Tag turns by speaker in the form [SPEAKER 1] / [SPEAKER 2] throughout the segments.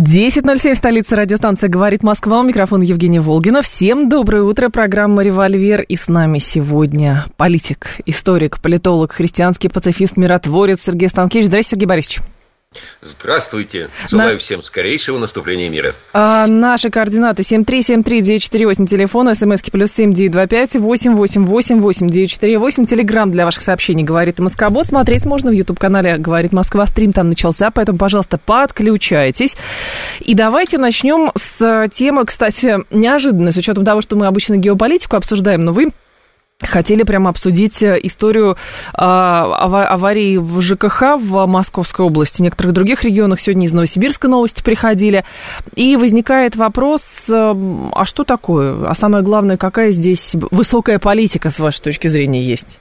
[SPEAKER 1] 10.07, столица радиостанция «Говорит Москва». У микрофона Евгения Волгина. Всем доброе утро. Программа «Револьвер». И с нами сегодня политик, историк, политолог, христианский пацифист, миротворец Сергей Станкевич. Здравствуйте, Сергей Борисович.
[SPEAKER 2] Здравствуйте. Желаю На... всем скорейшего наступления мира.
[SPEAKER 1] А, наши координаты 7373948, телефон, смски плюс семь девять два пять восемь восемь восемь восемь девять четыре восемь. Телеграмм для ваших сообщений «Говорит Москобот». Смотреть можно в YouTube-канале «Говорит Москва». Стрим там начался, поэтому, пожалуйста, подключайтесь. И давайте начнем с темы, кстати, неожиданной, с учетом того, что мы обычно геополитику обсуждаем, но вы Хотели прямо обсудить э, историю э, аварии в ЖКХ в Московской области, в некоторых других регионах. Сегодня из Новосибирска новости приходили. И возникает вопрос, э, а что такое? А самое главное, какая здесь высокая политика, с вашей точки зрения, есть?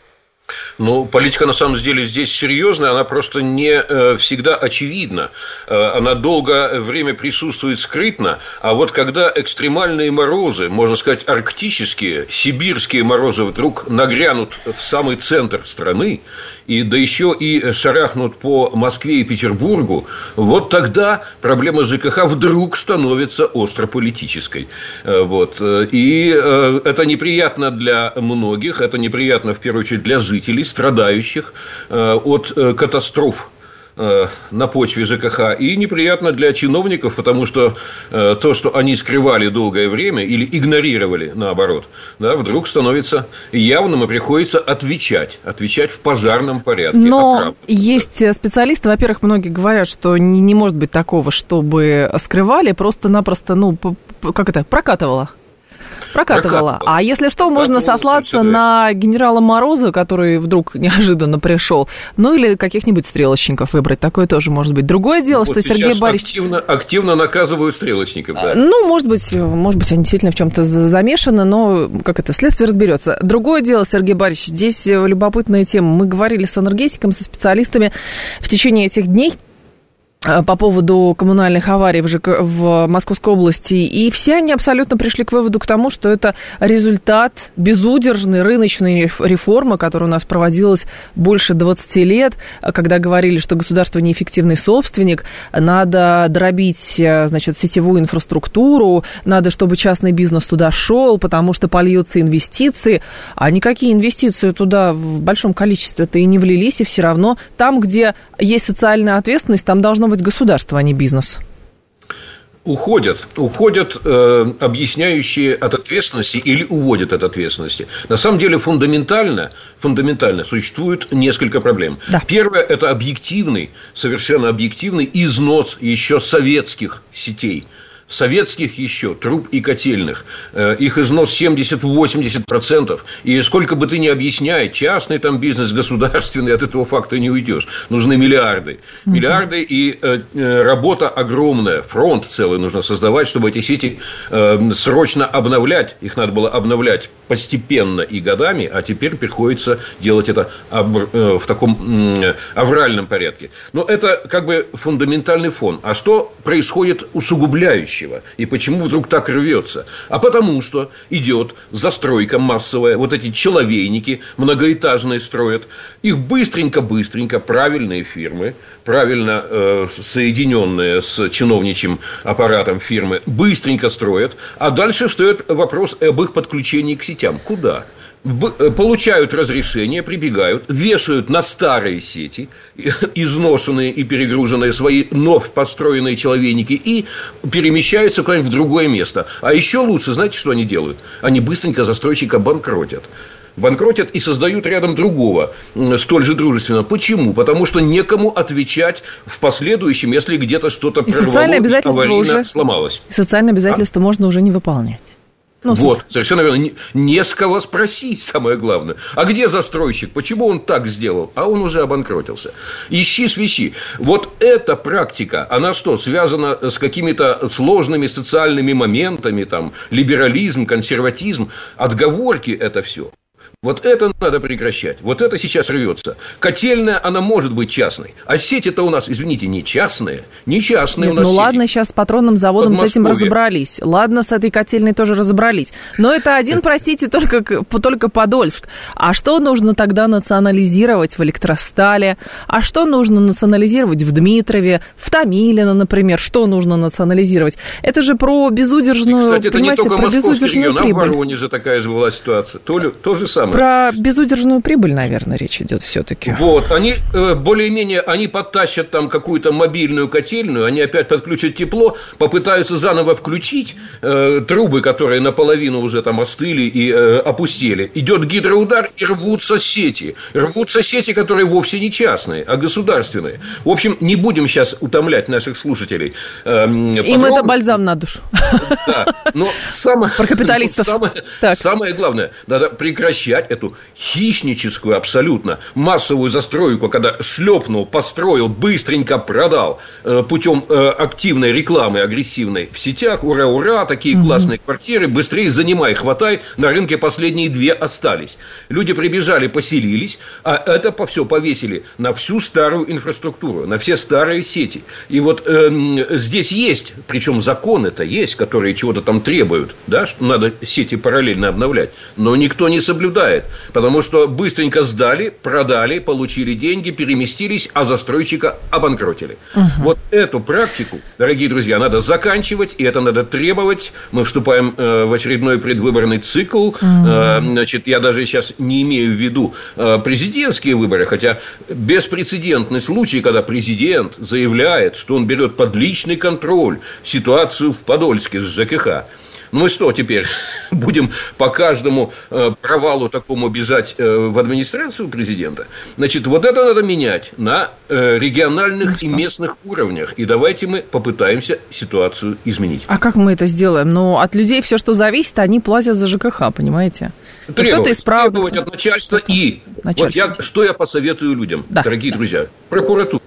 [SPEAKER 2] Ну, политика на самом деле здесь серьезная, она просто не э, всегда очевидна. Э, она долгое время присутствует скрытно, а вот когда экстремальные морозы, можно сказать, арктические, сибирские морозы вдруг нагрянут в самый центр страны, и да еще и шарахнут по Москве и Петербургу, вот тогда проблема ЖКХ вдруг становится острополитической. Э, вот. И это неприятно для многих, это неприятно в первую очередь для жителей, жителей, страдающих э, от э, катастроф э, на почве ЖКХ. И неприятно для чиновников, потому что то, что они скрывали долгое время или игнорировали, наоборот, да, вдруг становится явным и приходится отвечать. Отвечать в пожарном порядке.
[SPEAKER 1] Но есть специалисты, во-первых, многие говорят, что не, не может быть такого, чтобы скрывали, просто-напросто, ну, как это, прокатывало. Прокатывала. Прокатывала. А если что, можно сослаться на генерала Мороза, который вдруг неожиданно пришел. Ну или каких-нибудь стрелочников выбрать. Такое тоже может быть. Другое дело, вот что Сергей Борисович...
[SPEAKER 2] Активно, активно наказывают стрелочников, да.
[SPEAKER 1] Ну, может быть, может быть, они действительно в чем-то замешаны, но как это, следствие разберется. Другое дело, Сергей Борисович, здесь любопытная тема. Мы говорили с энергетиком, со специалистами в течение этих дней по поводу коммунальных аварий в, ЖК, в Московской области, и все они абсолютно пришли к выводу к тому, что это результат безудержной рыночной реформы, которая у нас проводилась больше 20 лет, когда говорили, что государство неэффективный собственник, надо дробить, э, значит, сетевую инфраструктуру, надо, чтобы частный бизнес туда шел, потому что польются инвестиции, а никакие инвестиции туда в большом количестве-то и не влились, и все равно там, где есть социальная ответственность, там должно быть государство, а не бизнес?
[SPEAKER 2] уходят, уходят э, объясняющие от ответственности или уводят от ответственности. На самом деле фундаментально, фундаментально существует несколько проблем. Да. Первое – это объективный, совершенно объективный износ еще советских сетей – советских еще труб и котельных. Э, их износ 70-80%. И сколько бы ты ни объясняй, частный там бизнес, государственный, от этого факта не уйдешь. Нужны миллиарды. Миллиарды и э, э, работа огромная. Фронт целый нужно создавать, чтобы эти сети срочно обновлять. Их надо было обновлять постепенно и годами, а теперь приходится делать это в таком авральном порядке. Но это как бы фундаментальный фон. А что происходит усугубляющее? Будущего. И почему вдруг так рвется? А потому что идет застройка массовая. Вот эти человейники многоэтажные строят. Их быстренько-быстренько правильные фирмы, правильно э, соединенные с чиновничьим аппаратом фирмы, быстренько строят. А дальше встает вопрос об их подключении к сетям. Куда? Э, получают разрешение, прибегают, вешают на старые сети, изношенные и перегруженные свои вновь построенные человейники и перемещаются куда-нибудь в другое место. А еще лучше, знаете, что они делают? Они быстренько застройщика банкротят банкротят и создают рядом другого, столь же дружественного. Почему? Потому что некому отвечать в последующем, если где-то что-то
[SPEAKER 1] прорвало, аварийно уже...
[SPEAKER 2] сломалось.
[SPEAKER 1] Социальное обязательство а? можно уже не выполнять.
[SPEAKER 2] Ну, вот, совершенно верно. Не, не с кого спросить, самое главное. А где застройщик? Почему он так сделал? А он уже обанкротился. Ищи, свищи. Вот эта практика, она что, связана с какими-то сложными социальными моментами, там, либерализм, консерватизм, отговорки это все. Вот это надо прекращать. Вот это сейчас рвется. Котельная, она может быть частной. А сети-то у нас, извините, не частные. Не частные
[SPEAKER 1] Нет,
[SPEAKER 2] у нас
[SPEAKER 1] Ну
[SPEAKER 2] сети.
[SPEAKER 1] ладно, сейчас с патронным заводом с этим разобрались. Ладно, с этой котельной тоже разобрались. Но это один, простите, только, только Подольск. А что нужно тогда национализировать в Электростале? А что нужно национализировать в Дмитрове, в Томилино, например? Что нужно национализировать? Это же про безудержную,
[SPEAKER 2] И, кстати, это не только
[SPEAKER 1] про безудержную
[SPEAKER 2] регион, а в. Воронеже такая же была ситуация. То, ли, то же самое.
[SPEAKER 1] Про безудержную прибыль, наверное, речь идет все-таки.
[SPEAKER 2] Вот, они э, более-менее, они подтащат там какую-то мобильную котельную, они опять подключат тепло, попытаются заново включить э, трубы, которые наполовину уже там остыли и э, опустели. Идет гидроудар и рвутся сети. Рвутся сети, которые вовсе не частные, а государственные. В общем, не будем сейчас утомлять наших слушателей. Э,
[SPEAKER 1] Им это бальзам на душу.
[SPEAKER 2] Да, но самое,
[SPEAKER 1] Про капиталистов.
[SPEAKER 2] Самое, самое главное, надо прекращать эту хищническую абсолютно массовую застройку, когда шлепнул, построил, быстренько продал э, путем э, активной рекламы агрессивной в сетях. Ура, ура, такие угу. классные квартиры, быстрее занимай, хватай. На рынке последние две остались. Люди прибежали, поселились, а это по все повесили на всю старую инфраструктуру, на все старые сети. И вот э, здесь есть, причем законы-то есть, которые чего-то там требуют, да, что надо сети параллельно обновлять, но никто не соблюдает, потому что быстренько сдали, продали, получили деньги, переместились, а застройщика обанкротили. Угу. Вот эту практику, дорогие друзья, надо заканчивать, и это надо требовать. Мы вступаем э, в очередной предвыборный цикл. Угу. Э, значит, я даже сейчас не имею в виду э, президентские выборы, хотя беспрецедентный случай, когда президент заявляет, что он берет под личный контроль ситуацию в Подольске с ЖКХ. Ну и что теперь? Будем по каждому э, провалу такому бежать э, в администрацию президента? Значит, вот это надо менять на э, региональных ну, и местных уровнях. И давайте мы попытаемся ситуацию изменить.
[SPEAKER 1] А как мы это сделаем? Ну, от людей все, что зависит, они платят за ЖКХ, понимаете?
[SPEAKER 2] Требовать, кто-то исправник, требовать от начальства и... Начальство. Вот я, что я посоветую людям, да. дорогие друзья? Прокуратура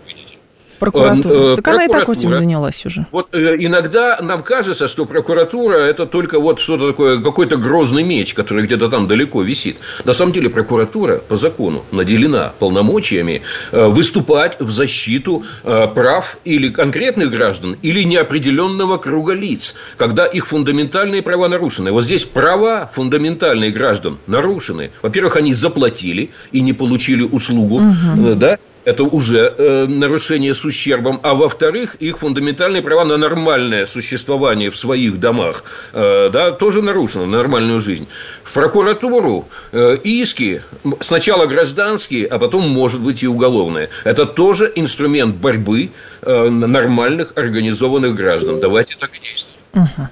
[SPEAKER 1] прокуратура. Э, так она и так этим занялась уже.
[SPEAKER 2] Вот э, иногда нам кажется, что прокуратура это только вот что-то такое, какой-то грозный меч, который где-то там далеко висит. На самом деле прокуратура по закону наделена полномочиями э, выступать в защиту э, прав или конкретных граждан, или неопределенного круга лиц, когда их фундаментальные права нарушены. Вот здесь права фундаментальные граждан нарушены. Во-первых, они заплатили и не получили услугу, угу. да, это уже э, нарушение с ущербом, а во-вторых, их фундаментальные права на нормальное существование в своих домах, э, да, тоже нарушено, на нормальную жизнь. В прокуратуру э, иски сначала гражданские, а потом, может быть, и уголовные. Это тоже инструмент борьбы э, нормальных организованных граждан. Давайте так и действовать.
[SPEAKER 1] Угу.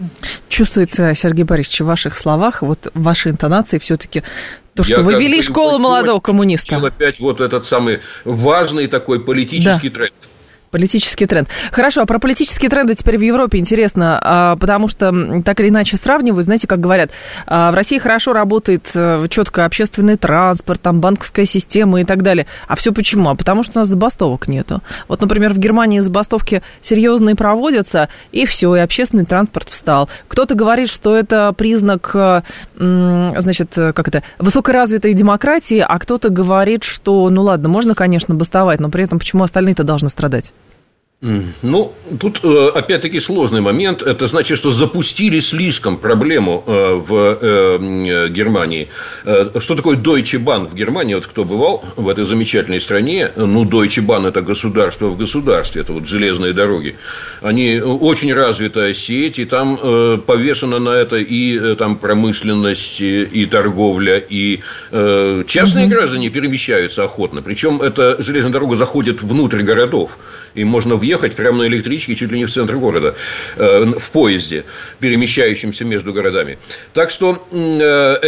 [SPEAKER 1] Чувствуется, Сергей Борисович, в ваших словах, вот в вашей интонации все-таки то, что Я вы вели школу молодого коммуниста.
[SPEAKER 2] Опять вот этот самый важный такой политический да. тренд.
[SPEAKER 1] Политический тренд. Хорошо, а про политические тренды теперь в Европе интересно, а, потому что так или иначе сравнивают, знаете, как говорят, а, в России хорошо работает э, четко общественный транспорт, там банковская система и так далее. А все почему? А потому что у нас забастовок нету. Вот, например, в Германии забастовки серьезные проводятся, и все, и общественный транспорт встал. Кто-то говорит, что это признак, э, значит, как это, высокоразвитой демократии, а кто-то говорит, что, ну ладно, можно, конечно, бастовать, но при этом почему остальные-то должны страдать?
[SPEAKER 2] Ну, тут э, опять-таки сложный момент. Это значит, что запустили слишком проблему э, в э, Германии. Что такое Deutsche Bahn в Германии? Вот кто бывал в этой замечательной стране, ну, Deutsche Bahn – это государство в государстве, это вот железные дороги. Они очень развитая сеть, и там повешена на это и там промышленность, и торговля, и частные угу. граждане перемещаются охотно. Причем эта железная дорога заходит внутрь городов, и можно въехать ехать прямо на электричке чуть ли не в центр города, э, в поезде, перемещающемся между городами. Так что э,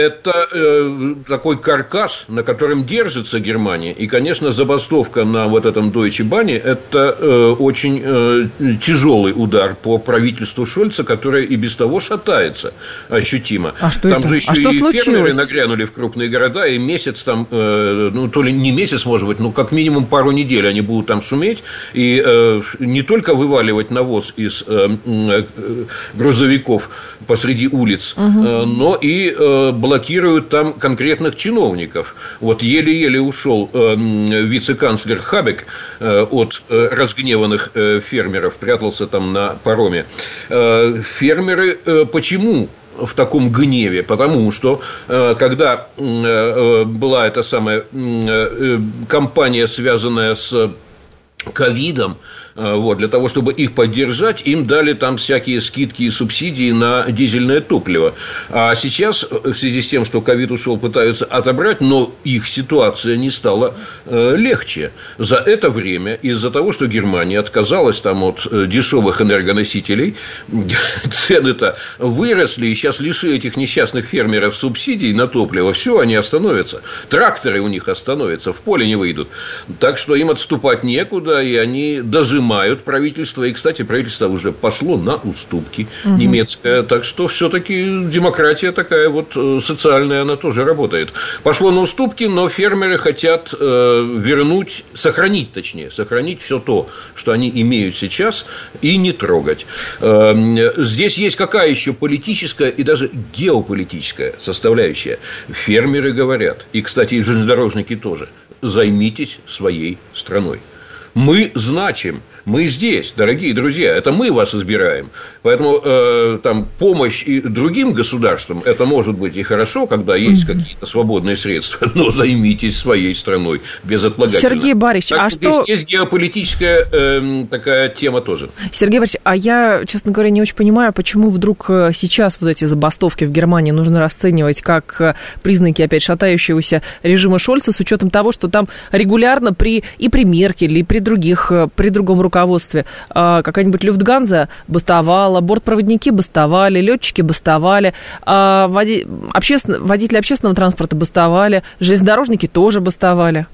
[SPEAKER 2] это э, такой каркас, на котором держится Германия. И, конечно, забастовка на вот этом Deutsche Bahn – это очень тяжелый удар по правительству Шольца, которое и без того шатается ощутимо.
[SPEAKER 1] А что
[SPEAKER 2] там
[SPEAKER 1] это?
[SPEAKER 2] же еще
[SPEAKER 1] а что
[SPEAKER 2] и
[SPEAKER 1] случилось?
[SPEAKER 2] фермеры нагрянули в крупные города, и месяц там, ну, то ли не месяц, может быть, ну, как минимум пару недель они будут там шуметь, и не только вываливать навоз из грузовиков посреди улиц, угу. но и блокируют там конкретных чиновников. Вот еле-еле ушел вице-канцлер Хабек от разгневанных фермеров, прятался там на пароме. Фермеры почему в таком гневе, потому что э, когда э, была эта самая э, кампания, связанная с ковидом, Э, вот, для того, чтобы их поддержать, им дали там всякие скидки и субсидии на дизельное топливо. А сейчас, в связи с тем, что ковид ушел, пытаются отобрать, но их ситуация не стала э, легче. За это время, из-за того, что Германия отказалась там от э, дешевых энергоносителей, цены-то выросли, и сейчас лиши этих несчастных фермеров субсидий на топливо, все, они остановятся. Тракторы у них остановятся, в поле не выйдут. Так что им отступать некуда, и они даже понимают правительство. И, кстати, правительство уже пошло на уступки угу. немецкое. Так что все-таки демократия такая вот э, социальная, она тоже работает. Пошло на уступки, но фермеры хотят э, вернуть, сохранить, точнее, сохранить все то, что они имеют сейчас, и не трогать. Э, здесь есть какая еще политическая и даже геополитическая составляющая. Фермеры говорят, и, кстати, и железнодорожники тоже, займитесь своей страной. Мы значим, мы здесь, дорогие друзья, это мы вас избираем. Поэтому э, там помощь и другим государствам это может быть и хорошо, когда есть mm-hmm. какие-то свободные средства, но займитесь своей страной безотлагательно.
[SPEAKER 1] Сергей Борисович,
[SPEAKER 2] так
[SPEAKER 1] а
[SPEAKER 2] что, здесь есть геополитическая э, такая тема тоже.
[SPEAKER 1] Сергей Борисович, а я, честно говоря, не очень понимаю, почему вдруг э, сейчас вот эти забастовки в Германии нужно расценивать как э, признаки опять шатающегося режима Шольца с учетом того, что там регулярно при и при Меркель, и при других, э, при другом руководстве а, какая-нибудь Люфтганза бастовала, бортпроводники бастовали, летчики бастовали, а, води... обществен... водители общественного транспорта бастовали, железнодорожники тоже бастовали.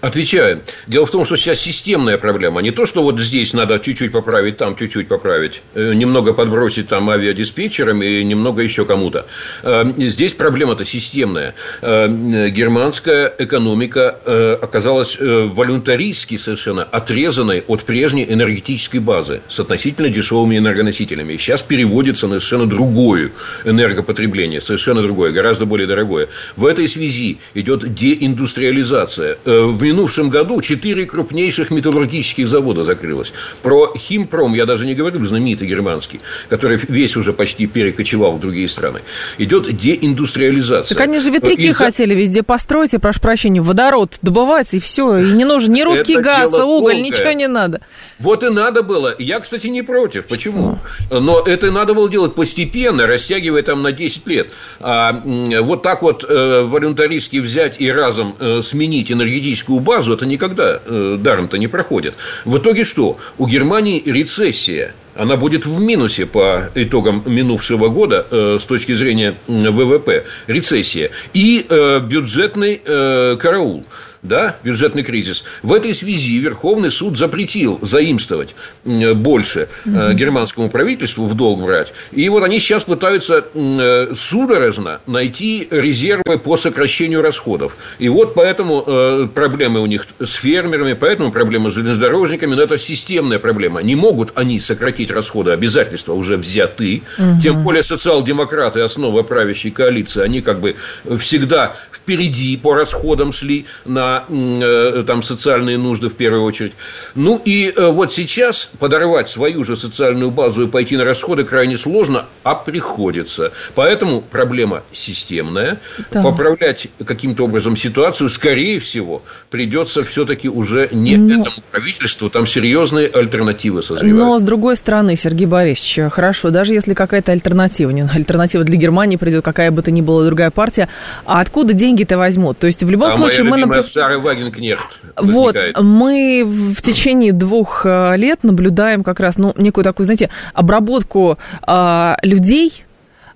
[SPEAKER 2] Отвечаю. Дело в том, что сейчас системная проблема. Не то, что вот здесь надо чуть-чуть поправить, там чуть-чуть поправить, э, немного подбросить там авиадиспетчерам и немного еще кому-то. Э, здесь проблема-то системная. Э, германская экономика оказалась волюнтаристски совершенно отрезанной от прежней энергетической базы с относительно дешевыми энергоносителями. Сейчас переводится на совершенно другое энергопотребление, совершенно другое, гораздо более дорогое. В этой связи идет деиндустриализация в минувшем году четыре крупнейших металлургических завода закрылось. Про Химпром я даже не говорю, знаменитый германский, который весь уже почти перекочевал в другие страны. Идет деиндустриализация.
[SPEAKER 1] Так они же ветряки Из-за... хотели везде построить, и, прошу прощения, водород добывать, и все. И не нужен ни русский Это газ, уголь, долгое. ничего не надо.
[SPEAKER 2] Вот и надо было. Я, кстати, не против. Почему? Что? Но это надо было делать постепенно, растягивая там на 10 лет. А вот так вот э, волюнтаристски взять и разом э, сменить энергетическую базу, это никогда э, даром-то не проходит. В итоге что? У Германии рецессия. Она будет в минусе по итогам минувшего года э, с точки зрения ВВП. Рецессия. И э, бюджетный э, караул да, бюджетный кризис. В этой связи Верховный суд запретил заимствовать больше mm германскому правительству в долг брать. И вот они сейчас пытаются э, судорожно найти резервы по сокращению расходов. И вот поэтому э, проблемы у них с фермерами, поэтому проблемы с железнодорожниками, но это системная проблема. Не могут они сократить расходы, обязательства уже взяты. Угу. Тем более социал-демократы, основа правящей коалиции, они как бы всегда впереди по расходам шли на Э, там, социальные нужды в первую очередь. Ну и э, вот сейчас подорвать свою же социальную базу и пойти на расходы крайне сложно, а приходится. Поэтому проблема системная. Да. Поправлять каким-то образом ситуацию, скорее всего, придется все-таки уже не Но... Ну, этому правительству, там серьезные альтернативы созревают.
[SPEAKER 1] Но с другой стороны, Сергей Борисович, хорошо, даже если какая-то альтернатива, не альтернатива для Германии придет, какая бы то ни была другая партия, а откуда деньги-то возьмут? То есть в любом а случае мы... Например...
[SPEAKER 2] Сара Вагенкнехт
[SPEAKER 1] Вот, мы в течение двух э, лет наблюдаем как раз, ну, некую такую, знаете, обработку а, людей,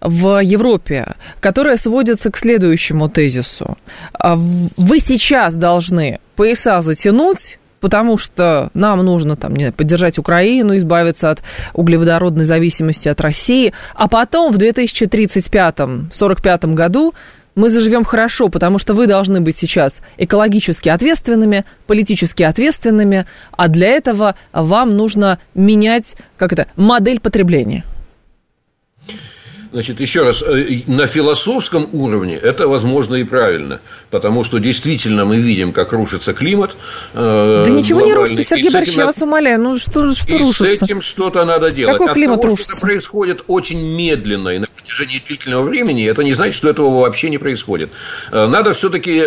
[SPEAKER 1] в Европе, которая сводится к следующему тезису. А, вы сейчас должны пояса затянуть, потому что нам нужно там, не знаю, поддержать Украину, избавиться от углеводородной зависимости от России, а потом в 2035-45 году мы заживем хорошо, потому что вы должны быть сейчас экологически ответственными, политически ответственными, а для этого вам нужно менять, как это, модель потребления.
[SPEAKER 2] Значит, еще раз, э, на философском уровне это возможно и правильно, потому что действительно мы видим, как рушится климат.
[SPEAKER 1] Э, да ничего не рушится, Сергей Борисович, я вас умоляю, ну что, что
[SPEAKER 2] и
[SPEAKER 1] рушится?
[SPEAKER 2] с этим что-то надо делать.
[SPEAKER 1] Какой климат От того, рушится?
[SPEAKER 2] Что это происходит очень медленно и на протяжении длительного времени, это не значит, что этого вообще не происходит. Э, надо все-таки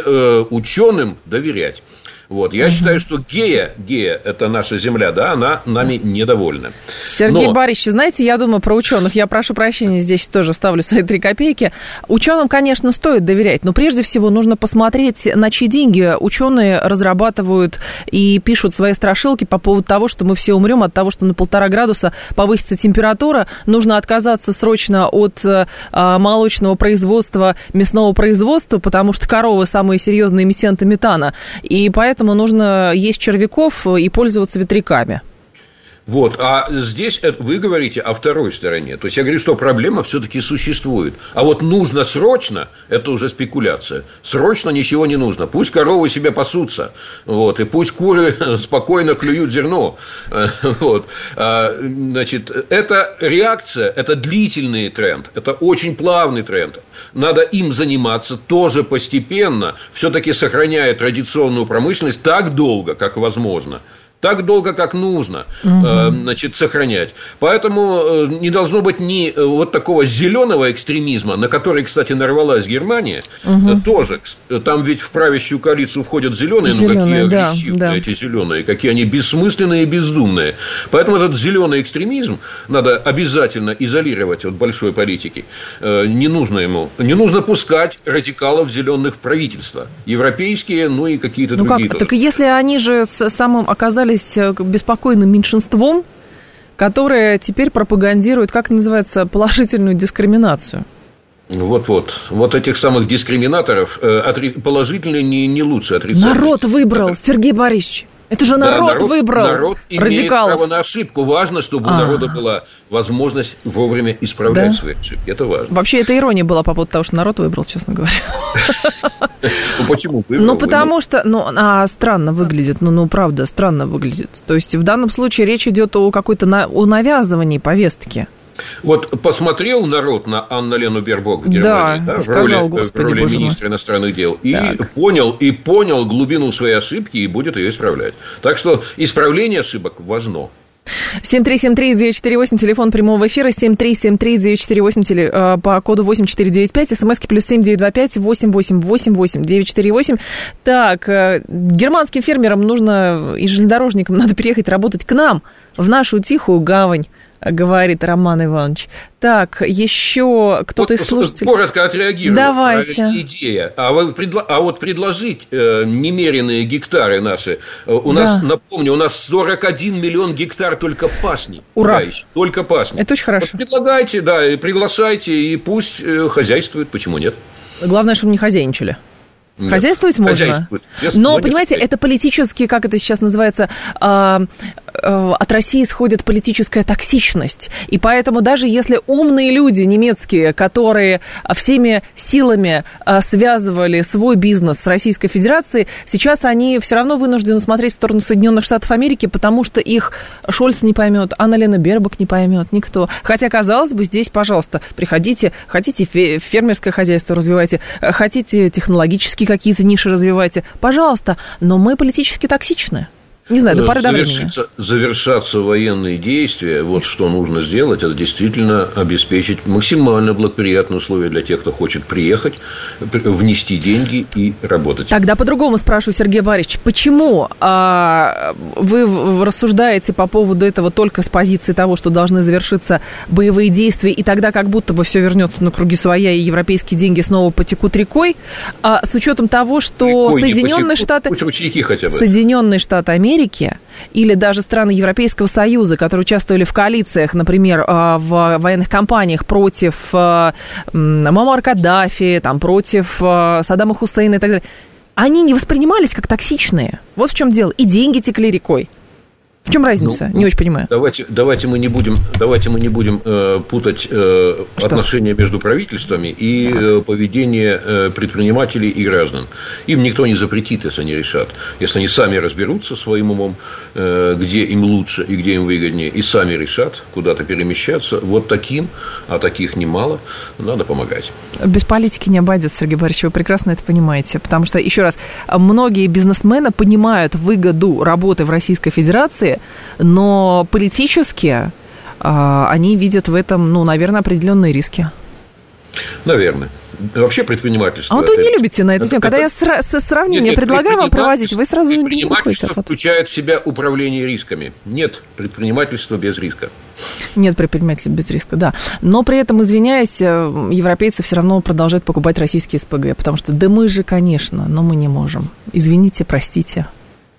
[SPEAKER 2] ученым доверять. Вот. Я угу. считаю, что гея, гея, это наша земля, да, она нами недовольна.
[SPEAKER 1] Сергей Но... Борисович, знаете, я думаю про ученых. Я прошу прощения, здесь тоже ставлю свои три копейки. Ученым, конечно, стоит доверять, но прежде всего нужно посмотреть, на чьи деньги ученые разрабатывают и пишут свои страшилки по поводу того, что мы все умрем от того, что на полтора градуса повысится температура. Нужно отказаться срочно от а, молочного производства, мясного производства, потому что коровы самые серьезные эмиссенты метана. И поэтому поэтому нужно есть червяков и пользоваться ветряками.
[SPEAKER 2] Вот, а здесь вы говорите о второй стороне. То есть я говорю, что проблема все-таки существует. А вот нужно срочно, это уже спекуляция. Срочно ничего не нужно. Пусть коровы себе пасутся, вот, и пусть куры спокойно клюют зерно. Вот. А, значит, это реакция, это длительный тренд, это очень плавный тренд. Надо им заниматься тоже постепенно, все-таки сохраняя традиционную промышленность так долго, как возможно так долго, как нужно, угу. значит, сохранять. Поэтому э, не должно быть ни э, вот такого зеленого экстремизма, на который, кстати, нарвалась Германия, угу. тоже. Там ведь в правящую коалицию входят зеленые, зеленые ну какие да, агрессивные да. эти зеленые, какие они бессмысленные и бездумные. Поэтому этот зеленый экстремизм надо обязательно изолировать от большой политики. Не нужно ему, не нужно пускать радикалов зеленых в правительство. Европейские, ну и какие-то ну другие.
[SPEAKER 1] Как? Так если они же с самым оказались оказались э, беспокойным меньшинством, которое теперь пропагандирует, как называется, положительную дискриминацию.
[SPEAKER 2] Вот-вот. Вот этих самых дискриминаторов э, положительные не, не лучше отрицательные.
[SPEAKER 1] Народ выбрал, Это... Сергей Борисович. Это же народ, да, народ выбрал
[SPEAKER 2] народ
[SPEAKER 1] радикалов.
[SPEAKER 2] право на ошибку. Важно, чтобы А-а-а. у народа была возможность вовремя исправлять да? свои ошибки. Это важно.
[SPEAKER 1] Вообще, это ирония была по поводу того, что народ выбрал, честно говоря.
[SPEAKER 2] Ну, почему выбрал?
[SPEAKER 1] Ну, потому что, ну, а странно выглядит, ну, ну, правда, странно выглядит. То есть, в данном случае речь идет о какой-то, о навязывании повестки.
[SPEAKER 2] Вот посмотрел народ на Анну Лену Бербок в Германии, да, да, в роли, Господи, в роли министра иностранных дел, и так. понял, и понял глубину своей ошибки и будет ее исправлять. Так что исправление ошибок важно.
[SPEAKER 1] 7373948, телефон прямого эфира, 7373948, теле, э, по коду 8495, смски плюс 7925 888 948. Так, э, германским фермерам нужно и железнодорожникам надо переехать работать к нам, в нашу тихую гавань говорит Роман Иванович. Так, еще кто-то вот, из слушателей...
[SPEAKER 2] Коротко отреагирую.
[SPEAKER 1] Давайте.
[SPEAKER 2] Идея. А, вы, а вот предложить э, немеренные гектары наши. Э, у да. нас, напомню, у нас 41 миллион гектар только пасни.
[SPEAKER 1] Ура!
[SPEAKER 2] Только пасни.
[SPEAKER 1] Это очень хорошо.
[SPEAKER 2] Вот предлагайте, да, и приглашайте, и пусть э, хозяйствуют. Почему нет?
[SPEAKER 1] Главное, чтобы не хозяйничали. Нет. Хозяйствовать можно. Хозяйствовать. Но, понимаете, это политически, как это сейчас называется, а, Э, от России исходит политическая токсичность. И поэтому даже если умные люди немецкие, которые всеми силами э, связывали свой бизнес с Российской Федерацией, сейчас они все равно вынуждены смотреть в сторону Соединенных Штатов Америки, потому что их Шольц не поймет, Анна Лена Бербак не поймет, никто. Хотя, казалось бы, здесь, пожалуйста, приходите, хотите фермерское хозяйство развивайте, хотите технологические какие-то ниши развивайте, пожалуйста, но мы политически токсичны. Не знаю, до поры до времени.
[SPEAKER 2] Завершаться военные действия, вот что нужно сделать, это действительно обеспечить максимально благоприятные условия для тех, кто хочет приехать, внести деньги и работать.
[SPEAKER 1] Тогда по-другому спрашиваю, Сергей Борисович, почему а, вы рассуждаете по поводу этого только с позиции того, что должны завершиться боевые действия, и тогда как будто бы все вернется на круги своя, и европейские деньги снова потекут рекой, а с учетом того, что рекой Соединенные Штаты...
[SPEAKER 2] Пусть хотя бы.
[SPEAKER 1] Соединенные Штаты Америки Америки или даже страны Европейского Союза, которые участвовали в коалициях, например, а, в военных кампаниях против а, Мамар Каддафи, там, против а, Саддама Хусейна и так далее, они не воспринимались как токсичные. Вот в чем дело. И деньги текли рекой. В чем разница? Ну, не очень понимаю.
[SPEAKER 2] Давайте, давайте мы не будем, давайте мы не будем э, путать э, отношения между правительствами и э, поведение э, предпринимателей и граждан. Им никто не запретит, если они решат. Если они сами разберутся своим умом, где им лучше и где им выгоднее, и сами решат куда-то перемещаться, вот таким, а таких немало, надо помогать.
[SPEAKER 1] Без политики не обойдется, Сергей Борисович, вы прекрасно это понимаете. Потому что, еще раз, многие бизнесмены понимают выгоду работы в Российской Федерации но политически а, они видят в этом, ну, наверное, определенные риски.
[SPEAKER 2] Наверное. Вообще предпринимательство.
[SPEAKER 1] А вот вы не любите на эту тему. Когда я сра- сравнение нет, нет, предлагаю вам проводить, вы сразу не
[SPEAKER 2] Предпринимательство включает в себя управление рисками. Нет предпринимательства без риска.
[SPEAKER 1] Нет предпринимательства без риска, да. Но при этом, извиняюсь, э, европейцы все равно продолжают покупать российские СПГ, потому что да мы же, конечно, но мы не можем. Извините, простите.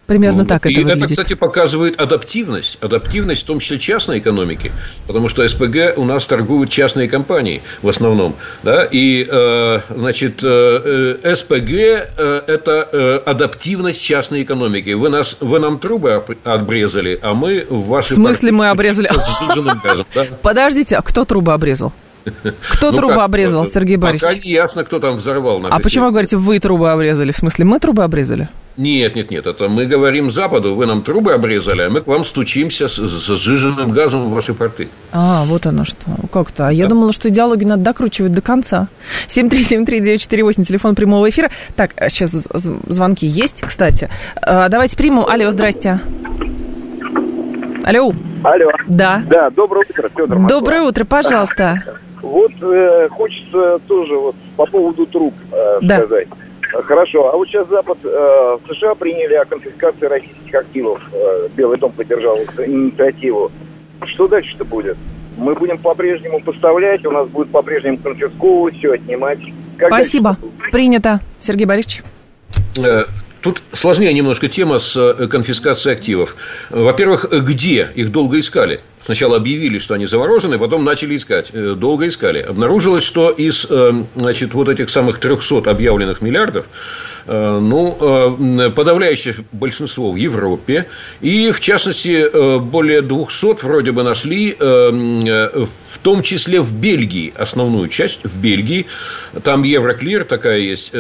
[SPEAKER 1] Примерно ну, так
[SPEAKER 2] это
[SPEAKER 1] и выглядит.
[SPEAKER 2] это, кстати, показывает адаптивность. Адаптивность, в том числе частной экономики. Потому что СПГ у нас торгуют частные компании в основном. Да? И, э, значит, э, э СПГ э, – это э, адаптивность частной экономики. Вы, нас, вы нам трубы обрезали, а мы в вашей...
[SPEAKER 1] В смысле мы обрезали? Подождите, а кто трубы обрезал? Кто ну, трубу как, обрезал, Сергей Борисович?
[SPEAKER 2] Пока не ясно, кто там взорвал.
[SPEAKER 1] На а почему вы говорите, вы трубы обрезали? В смысле, мы трубы обрезали?
[SPEAKER 2] Нет, нет, нет, это мы говорим Западу, вы нам трубы обрезали, а мы к вам стучимся с, с сжиженным газом в ваши порты.
[SPEAKER 1] А, вот оно что. Как-то. А я думала, что идеологию надо докручивать до конца. 7373948, телефон прямого эфира. Так, сейчас а звонки есть, кстати. А, давайте примем. Алло, здрасте. Алло.
[SPEAKER 3] Алло.
[SPEAKER 1] Да.
[SPEAKER 3] Да, доброе утро, Федор.
[SPEAKER 1] Доброе утро, пожалуйста.
[SPEAKER 3] Вот э, хочется тоже вот по поводу труб э, да. сказать. Хорошо, а вот сейчас Запад, э, США приняли о конфискации российских активов. Э, Белый дом поддержал инициативу. Что дальше-то будет? Мы будем по-прежнему поставлять, у нас будет по-прежнему конфисковывать, все отнимать.
[SPEAKER 1] Как Спасибо. Принято, Сергей Борисович.
[SPEAKER 2] Тут сложнее немножко тема с э, конфискацией активов. Во-первых, где их долго искали? Сначала объявили, что они заворожены, потом начали искать. Э, долго искали. Обнаружилось, что из э, значит, вот этих самых 300 объявленных миллиардов ну, э, подавляющее большинство в Европе, и, в частности, э, более 200 вроде бы нашли, в том числе в Бельгии, основную часть в Бельгии, там Евроклир, такая есть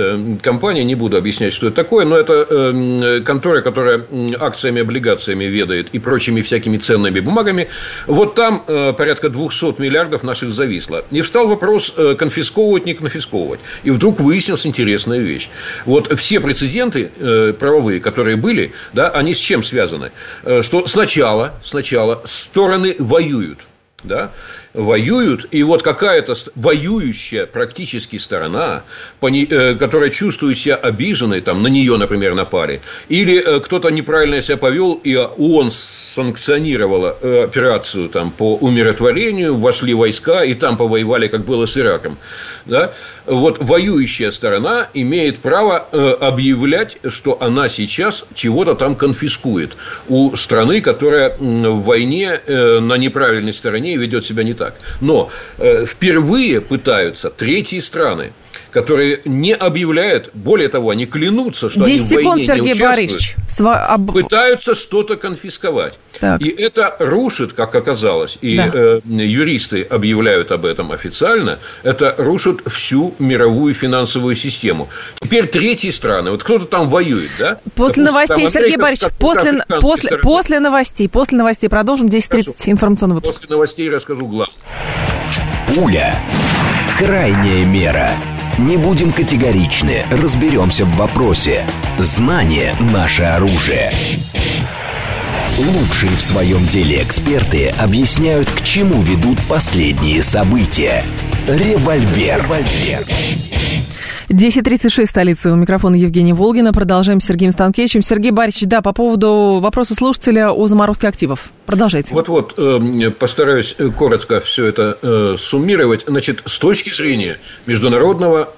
[SPEAKER 2] компания, не буду объяснять, что это такое, но это контора, которая акциями, облигациями ведает и прочими всякими ценными бумагами, вот там порядка 200 миллиардов наших зависло. И встал вопрос, конфисковывать, не конфисковывать. И вдруг выяснилась интересная вещь. Вот все прецеденты э, правовые, которые были, да, они с чем связаны? Э, что сначала, сначала стороны воюют. Да? Воюют, и вот какая-то воюющая практически сторона, э, которая чувствует себя обиженной, там, на нее, например, напали, или э, кто-то неправильно себя повел, и ООН санкционировала э, операцию там, по умиротворению, вошли войска, и там повоевали, как было с Ираком. Да? Вот воюющая сторона имеет право объявлять, что она сейчас чего-то там конфискует у страны, которая в войне на неправильной стороне ведет себя не так так. Но э, впервые пытаются третьи страны, которые не объявляют, более того, они клянутся, что они в секунд, войне Сергей не Борисович. Сва... Об... пытаются что-то конфисковать. Так. И это рушит, как оказалось, и да. э, юристы объявляют об этом официально, это рушит всю мировую финансовую систему. Теперь третьи страны, вот кто-то там воюет, да?
[SPEAKER 1] После так, новостей, Сергей Борисович, после, после, после новостей, после новостей продолжим 10.30 информационный выпуск.
[SPEAKER 2] После новостей расскажу главное.
[SPEAKER 4] Пуля. Крайняя мера. Не будем категоричны, разберемся в вопросе. Знание – наше оружие. Лучшие в своем деле эксперты объясняют, к чему ведут последние события. Револьвер. Револьвер.
[SPEAKER 1] 10.36, столица. У микрофона Евгения Волгина. Продолжаем с Сергеем Станкевичем. Сергей Борисович, да, по поводу вопроса слушателя о заморозке активов. Продолжайте.
[SPEAKER 2] Вот-вот, э, постараюсь э, коротко все это э, суммировать. Значит, с точки зрения международного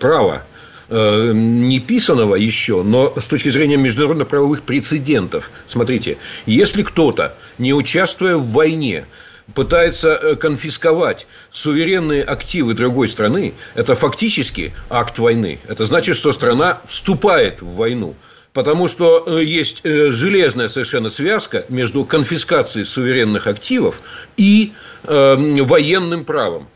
[SPEAKER 2] права, не писанного еще, но с точки зрения международно-правовых прецедентов. Смотрите, если кто-то, не участвуя в войне, пытается э, конфисковать суверенные активы другой страны, это фактически акт войны. Это значит, что страна вступает в войну. Потому что есть железная совершенно связка между конфискацией суверенных активов и э, военным правом.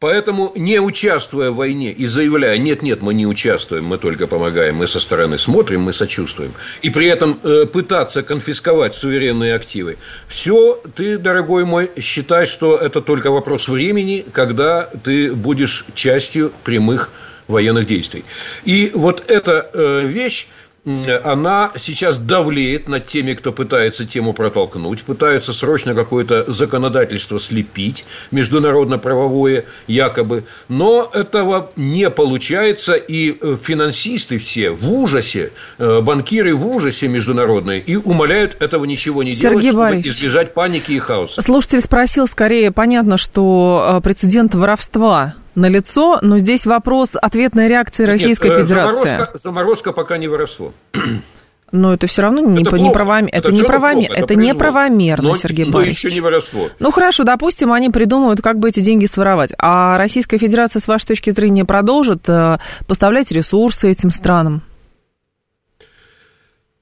[SPEAKER 2] Поэтому, не участвуя в войне и заявляя, нет-нет, мы не участвуем, мы только помогаем, мы со стороны смотрим, мы сочувствуем, и при этом э, пытаться конфисковать суверенные активы, все, ты, дорогой мой, считай, что это только вопрос времени, когда ты будешь частью прямых военных действий. И вот эта э, вещь, она сейчас давлеет над теми, кто пытается тему протолкнуть, пытаются срочно какое-то законодательство слепить, международно-правовое якобы, но этого не получается, и э, финансисты все в ужасе, э, банкиры в ужасе международные, и умоляют этого ничего не Сергей делать, Борисович, чтобы избежать паники и хаоса.
[SPEAKER 1] Слушатель спросил, скорее, понятно, что э, прецедент воровства на лицо, но здесь вопрос ответной реакции Российской Нет, Федерации.
[SPEAKER 2] Заморозка, заморозка пока не воровство.
[SPEAKER 1] Но это все равно не, это не, правом... это это не, правом... это, это не правомерно, но, Сергей но Борисович.
[SPEAKER 2] еще не воровство.
[SPEAKER 1] Ну хорошо, допустим, они придумают, как бы эти деньги своровать. А Российская Федерация, с вашей точки зрения, продолжит э, поставлять ресурсы этим странам?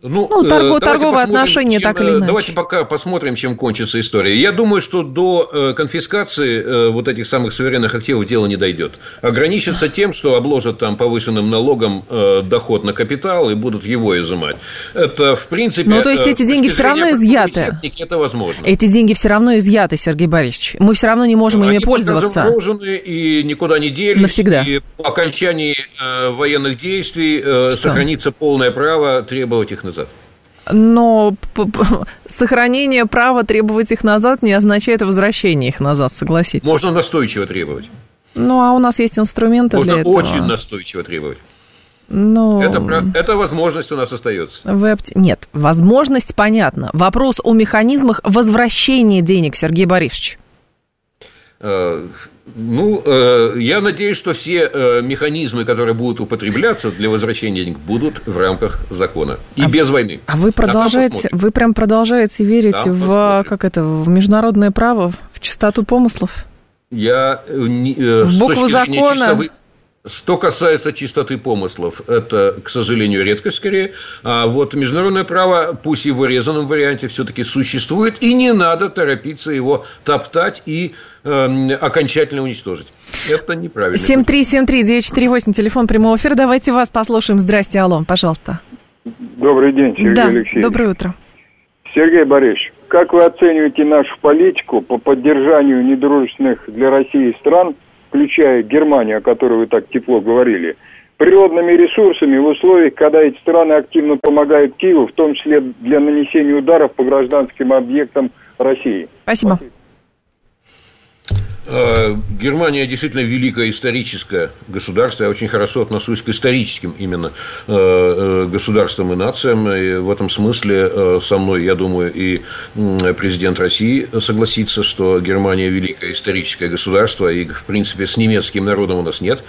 [SPEAKER 2] Ну, ну торго, торговые отношения чем, так или иначе. Давайте пока посмотрим, чем кончится история. Я думаю, что до э, конфискации э, вот этих самых суверенных активов дело не дойдет. Ограничится тем, что обложат там повышенным налогом э, доход на капитал и будут его изымать. Это, в принципе...
[SPEAKER 1] Ну, то есть, эти деньги все равно изъяты.
[SPEAKER 2] Это возможно.
[SPEAKER 1] Эти деньги все равно изъяты, Сергей Борисович. Мы все равно не можем Они ими пользоваться.
[SPEAKER 2] Они заморожены и никуда не делись.
[SPEAKER 1] Навсегда.
[SPEAKER 2] И по окончании военных действий сохранится полное право требовать их назад.
[SPEAKER 1] Но сохранение права требовать их назад не означает возвращение их назад, согласитесь.
[SPEAKER 2] Можно настойчиво требовать.
[SPEAKER 1] Ну, а у нас есть инструменты
[SPEAKER 2] Можно
[SPEAKER 1] для этого.
[SPEAKER 2] очень настойчиво требовать.
[SPEAKER 1] Ну,
[SPEAKER 2] это, это возможность у нас остается.
[SPEAKER 1] Вы, нет, возможность понятна. Вопрос о механизмах возвращения денег, Сергей Борисович.
[SPEAKER 2] Э, ну, э, я надеюсь, что все э, механизмы, которые будут употребляться для возвращения денег, будут в рамках закона и а, без войны.
[SPEAKER 1] А вы продолжаете, вы прям продолжаете верить там в посмотрим. как это, в международное право, в чистоту помыслов?
[SPEAKER 2] Я
[SPEAKER 1] в букву закона. Чисто,
[SPEAKER 2] что касается чистоты помыслов, это, к сожалению, редкость скорее. А вот международное право, пусть и в вырезанном варианте, все-таки существует, и не надо торопиться его топтать и э, окончательно уничтожить. Это неправильно.
[SPEAKER 1] 7373948, телефон прямого эфира. Давайте вас послушаем. Здрасте, алло, пожалуйста.
[SPEAKER 5] Добрый день, Сергей
[SPEAKER 1] да,
[SPEAKER 5] Алексеевич.
[SPEAKER 1] доброе утро.
[SPEAKER 5] Сергей Борисович, как вы оцениваете нашу политику по поддержанию недружественных для России стран – включая Германию, о которой вы так тепло говорили, природными ресурсами в условиях, когда эти страны активно помогают Киеву, в том числе для нанесения ударов по гражданским объектам России.
[SPEAKER 1] Спасибо. Спасибо.
[SPEAKER 2] Э, Германия действительно великое историческое государство. Я очень хорошо отношусь к историческим именно э, э, государствам и нациям. И в этом смысле со мной, я думаю, и президент России согласится, что Германия великое историческое государство. И, в принципе, с немецким народом у нас нет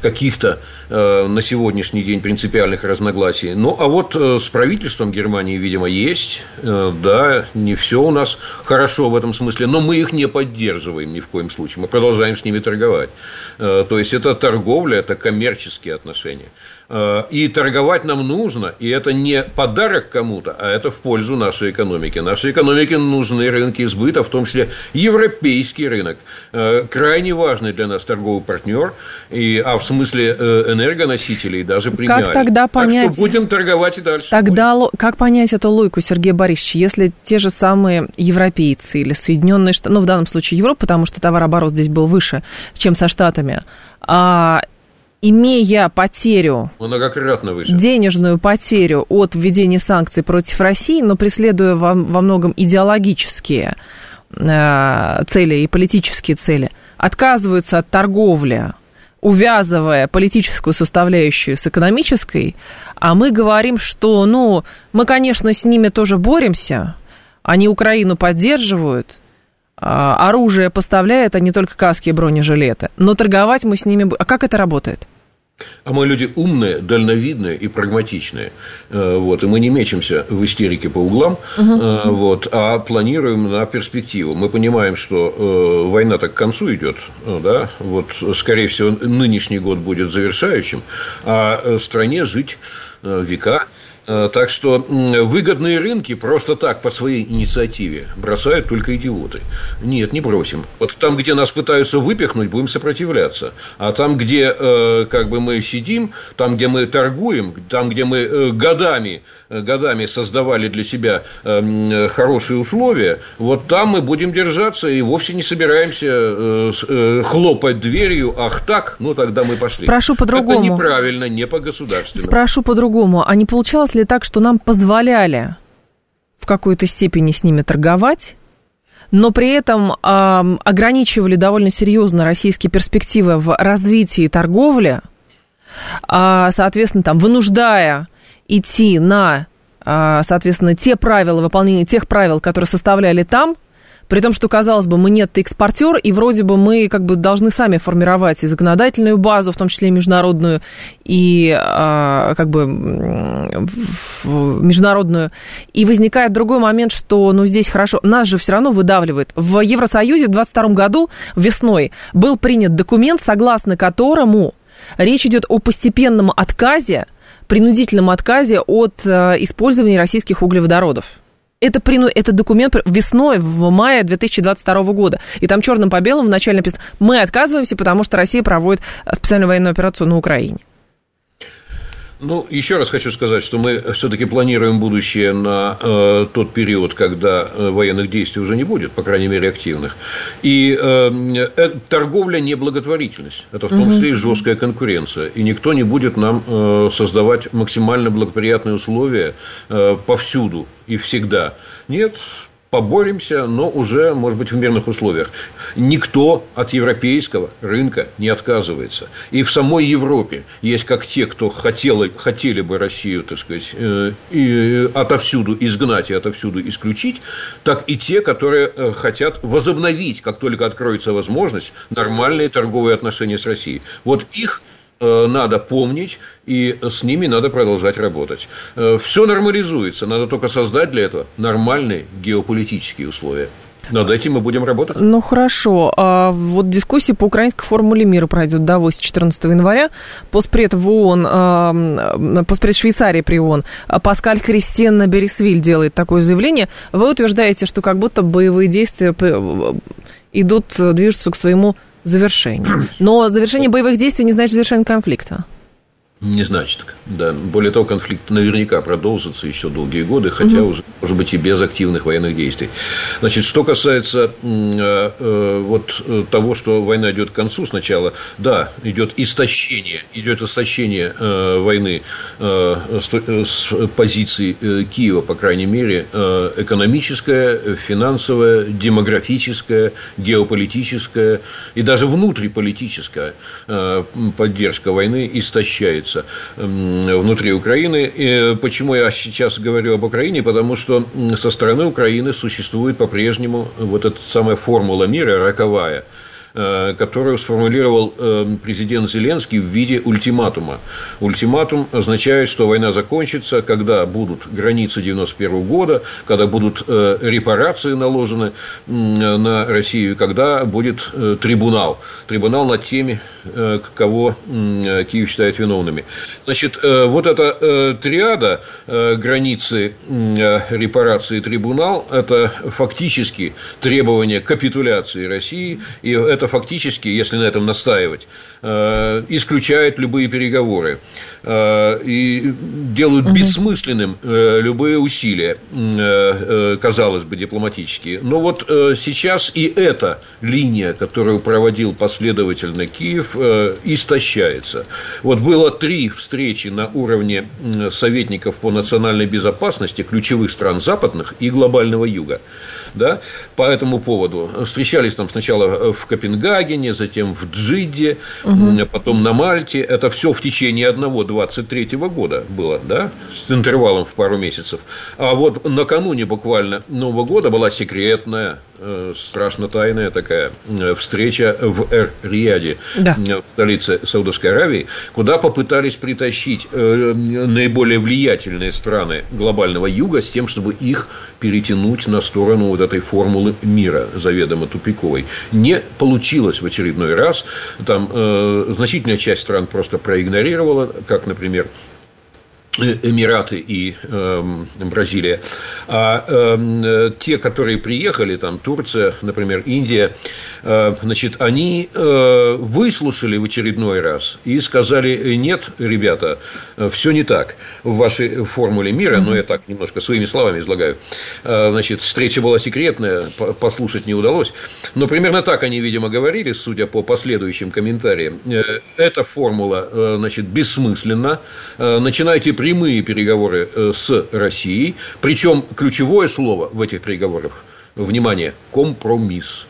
[SPEAKER 2] каких-то на сегодняшний день принципиальных разногласий. Ну, а вот с правительством Германии, видимо, есть. Да, не все у нас хорошо в этом смысле, но мы их не поддерживаем ни в коем случае случае. Мы продолжаем с ними торговать. Э, то есть, это торговля, это коммерческие отношения. Э, и торговать нам нужно, и это не подарок кому-то, а это в пользу нашей экономики. Нашей экономике нужны рынки сбыта, в том числе европейский рынок. Э, крайне важный для нас торговый партнер, и, а в смысле энергоносителей даже премиальный.
[SPEAKER 1] Как тогда понять...
[SPEAKER 2] Так что будем торговать и дальше.
[SPEAKER 1] Тогда будем. как понять эту логику, Сергей Борисович, если те же самые европейцы или Соединенные Штаты, ну, в данном случае Европа, потому что товарооборот здесь был выше, чем со Штатами, а имея потерю,
[SPEAKER 2] многократно выше.
[SPEAKER 1] денежную потерю от введения санкций против России, но преследуя во, во многом идеологические э, цели и политические цели, отказываются от торговли, увязывая политическую составляющую с экономической, а мы говорим, что, ну, мы, конечно, с ними тоже боремся, они Украину поддерживают, а, оружие поставляют, а не только каски и бронежилеты. Но торговать мы с ними... А как это работает?
[SPEAKER 2] А мы люди умные, дальновидные и прагматичные. Э, вот, и мы не мечемся в истерике по углам, угу. вот, а планируем на перспективу. Мы понимаем, что э, война так к концу идет, да, вот, скорее всего, нынешний год будет завершающим, а стране жить века. Э, так что выгодные рынки просто так по своей инициативе бросают только идиоты. Нет, не бросим. Вот там, где нас пытаются выпихнуть, будем сопротивляться. А там, где э, как бы мы сидим, там, где мы торгуем, там, где мы э, годами, годами создавали для себя хорошие условия, вот там мы будем держаться и вовсе не собираемся хлопать дверью. Ах так, ну тогда мы пошли.
[SPEAKER 1] Спрошу по-другому.
[SPEAKER 2] Это неправильно, не по-государственному.
[SPEAKER 1] Спрошу по-другому. А не получалось ли так, что нам позволяли в какой-то степени с ними торговать, но при этом э, ограничивали довольно серьезно российские перспективы в развитии торговли, э, соответственно, там, вынуждая идти на, э, соответственно, те правила, выполнение тех правил, которые составляли там, при том, что, казалось бы, мы нет экспортер, и вроде бы мы как бы должны сами формировать и законодательную базу, в том числе и международную, и а, как бы международную. И возникает другой момент, что ну здесь хорошо, нас же все равно выдавливает. В Евросоюзе в 2022 году весной был принят документ, согласно которому речь идет о постепенном отказе, принудительном отказе от э, использования российских углеводородов. Это, прину... это документ весной, в мае 2022 года. И там черным по белому вначале написано, мы отказываемся, потому что Россия проводит специальную военную операцию на Украине.
[SPEAKER 2] Ну, еще раз хочу сказать, что мы все-таки планируем будущее на э, тот период, когда э, военных действий уже не будет, по крайней мере, активных. И э, э, торговля не благотворительность. Это в том числе и жесткая конкуренция. И никто не будет нам э, создавать максимально благоприятные условия э, повсюду и всегда. Нет, поборемся, но уже, может быть, в мирных условиях. Никто от европейского рынка не отказывается. И в самой Европе есть как те, кто хотели, хотели бы Россию, так сказать, э, и отовсюду изгнать и отовсюду исключить, так и те, которые э, хотят возобновить, как только откроется возможность, нормальные торговые отношения с Россией. Вот их надо помнить, и с ними надо продолжать работать. Э, Все нормализуется, надо только создать для этого нормальные геополитические условия. Над этим мы будем работать.
[SPEAKER 1] Ну, хорошо. А вот дискуссия по украинской формуле мира пройдет в Давосе 14 января. Постпред в ООН, э, постпред Швейцарии при ООН Паскаль Кристиан Бересвиль делает такое заявление. Вы утверждаете, что как будто боевые действия идут, движутся к своему завершению. Но завершение боевых действий не значит завершение конфликта.
[SPEAKER 2] Не значит, да. Более того, конфликт наверняка продолжится еще долгие годы, хотя угу. уже, может быть, и без активных военных действий. Значит, что касается э, э, вот э, того, что война идет к концу сначала, да, идет истощение, идет истощение э, войны э, с, э, с позиции э, Киева, по крайней мере, э, экономическая, финансовая, демографическая, геополитическая и даже внутриполитическая э, поддержка войны истощается находится внутри Украины. И почему я сейчас говорю об Украине? Потому что со стороны Украины существует по-прежнему вот эта самая формула мира роковая – которую сформулировал э, президент Зеленский в виде ультиматума. Ультиматум означает, что война закончится, когда будут границы 91 года, когда будут э, репарации наложены на Россию, когда будет трибунал. Трибунал над теми, кого Киев считает виновными. Значит, вот эта триада границы, репарации, трибунал – это фактически требование капитуляции России, и это это фактически, если на этом настаивать, э, исключает любые переговоры э, и делают угу. бессмысленным э, любые усилия, казалось бы, дипломатические. Но вот сейчас и эта линия, которую проводил последовательно Киев, истощается. Вот было три встречи на уровне советников по национальной безопасности ключевых стран западных и глобального юга да, по этому поводу. Встречались там сначала в Копенгагене, затем в Джиде, угу. потом на Мальте. Это все в течение одного 23 -го года было, да, с интервалом в пару месяцев. А вот накануне буквально Нового года была секретная, э, страшно тайная такая э, встреча в Эр-Рияде, да. Э, в столице Саудовской Аравии, куда попытались притащить наиболее влиятельные страны глобального юга с тем, чтобы их перетянуть на сторону вот этой формулы мира, заведомо тупиковой. Не получилось в очередной раз. Там э, значительная часть стран просто проигнорировала, как, например, Эмираты и э, Бразилия. А э, те, которые приехали, там Турция, например, Индия, э, значит, они э, выслушали в очередной раз и сказали, нет, ребята, все не так в вашей формуле мира, но я так немножко своими словами излагаю. Э, значит, встреча была секретная, послушать не удалось, но примерно так они, видимо, говорили, судя по последующим комментариям. Э, эта формула, э, значит, бессмысленна. Э, начинайте прямые переговоры э, с Россией. Причем ключевое слово в этих переговорах, внимание, компромисс.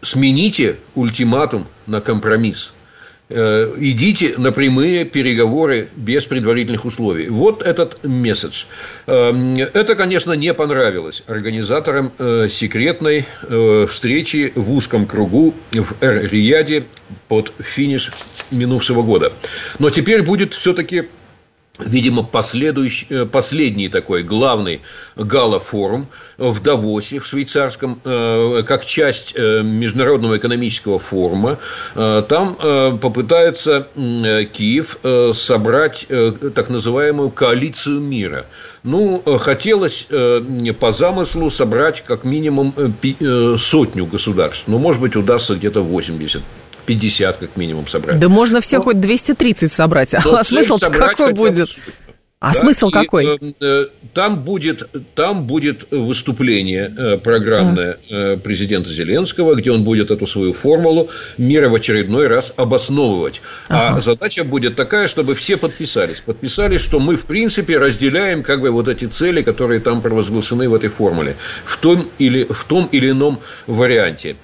[SPEAKER 2] Смените ультиматум на компромисс э, идите на прямые переговоры без предварительных условий. Вот этот месседж. Это, конечно, не понравилось организаторам секретной встречи в узком кругу в Эр-Рияде под финиш минувшего года. Но теперь будет все-таки видимо, последующий, э, последний такой главный гала-форум в Давосе, в швейцарском, э, как часть э, Международного экономического форума. Там попытается Киев собрать так называемую коалицию мира. Ну, хотелось по замыслу собрать как минимум сотню государств. Но, может быть, удастся где-то 80 50 как минимум собрать.
[SPEAKER 1] Да можно все Но... хоть 230 собрать. А смысл какой будет? А да, смысл и, какой?
[SPEAKER 2] Э, э, там будет, там будет выступление э, программное а. президента Зеленского, где он будет эту свою формулу мира в очередной раз обосновывать. А ага. А задача будет такая, чтобы все подписались. Подписались, что мы, в принципе, разделяем как бы вот эти цели, которые там провозглашены в этой формуле. В том или, в том или ином варианте.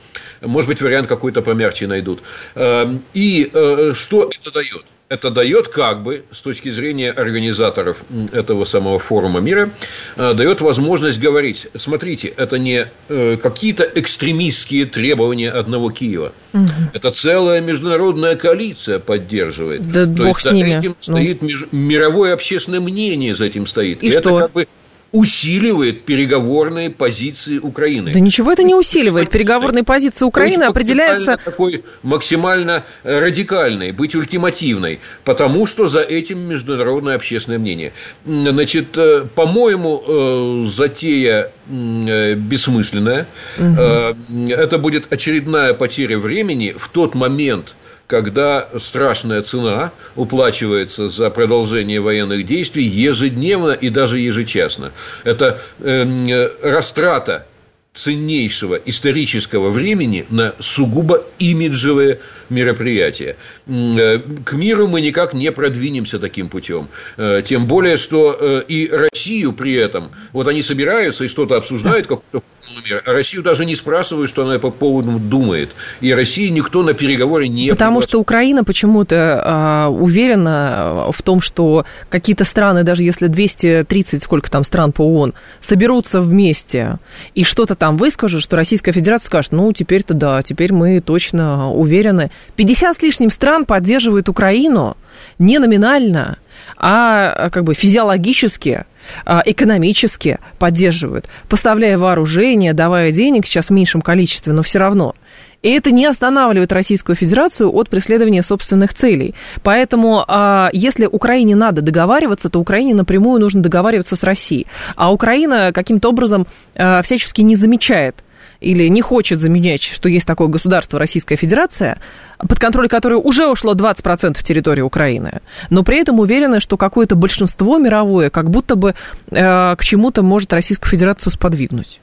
[SPEAKER 2] Может быть, вариант какой-то помягче найдут. Эм, и э, что это дает? это дает как бы, с точки зрения организаторов этого самого форума мира, э, дает возможность говорить, смотрите, это не э, какие-то экстремистские требования одного Киева. Угу. Это целая международная коалиция поддерживает.
[SPEAKER 1] Да То бог есть, с ними.
[SPEAKER 2] за этим ну. стоит мировое общественное мнение за этим стоит. И, и это как бы усиливает переговорные позиции Украины.
[SPEAKER 1] Да ничего это не усиливает. Переговорные позиции Украины определяются...
[SPEAKER 2] Такой максимально э, радикальной, быть ультимативной, потому что за этим международное общественное мнение. Значит, э, по-моему, э, затея бессмысленная. Угу. Это будет очередная потеря времени в тот момент, когда страшная цена уплачивается за продолжение военных действий ежедневно и даже ежечасно. Это э, растрата ценнейшего исторического времени на сугубо имиджевые мероприятия. Э, к миру мы никак не продвинемся таким путем. Э, тем более, что э, и Россию при этом, вот они собираются и что-то обсуждают, какую-то мира. А Россию даже не спрашивают, что она по поводу думает. И России никто на переговоры не...
[SPEAKER 1] Потому что Украина почему-то а, уверена в том, что какие-то страны, даже если 230, сколько там стран по ООН, соберутся вместе и что-то там выскажут, что Российская Федерация скажет, ну, теперь-то да, теперь мы точно уверены. 50 с лишним стран поддерживают Украину не номинально, а как бы физиологически экономически поддерживают, поставляя вооружение, давая денег сейчас в меньшем количестве, но все равно. И это не останавливает Российскую Федерацию от преследования собственных целей. Поэтому, а, если Украине надо договариваться, то Украине напрямую нужно договариваться с Россией. А Украина каким-то образом а, всячески не замечает или не хочет заменять, что есть такое государство Российская Федерация, под контроль которой уже ушло 20% территории Украины, но при этом уверена, что какое-то большинство мировое как будто бы э, к чему-то может Российскую Федерацию сподвигнуть.